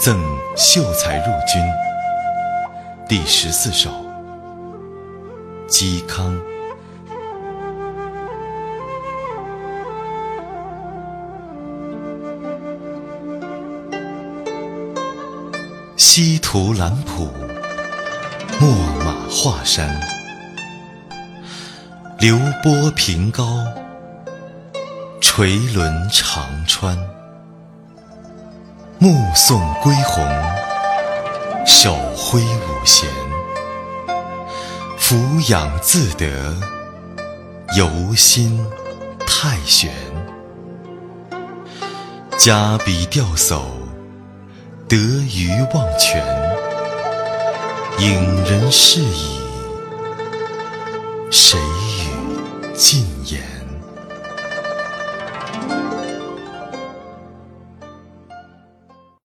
赠秀才入军第十四首《嵇康》。西图兰浦，秣马华山。流波平高，垂纶长川。目送归鸿，手挥五弦。俯仰自得，游心太玄。加笔钓叟，得鱼忘泉。引人是矣，谁与尽？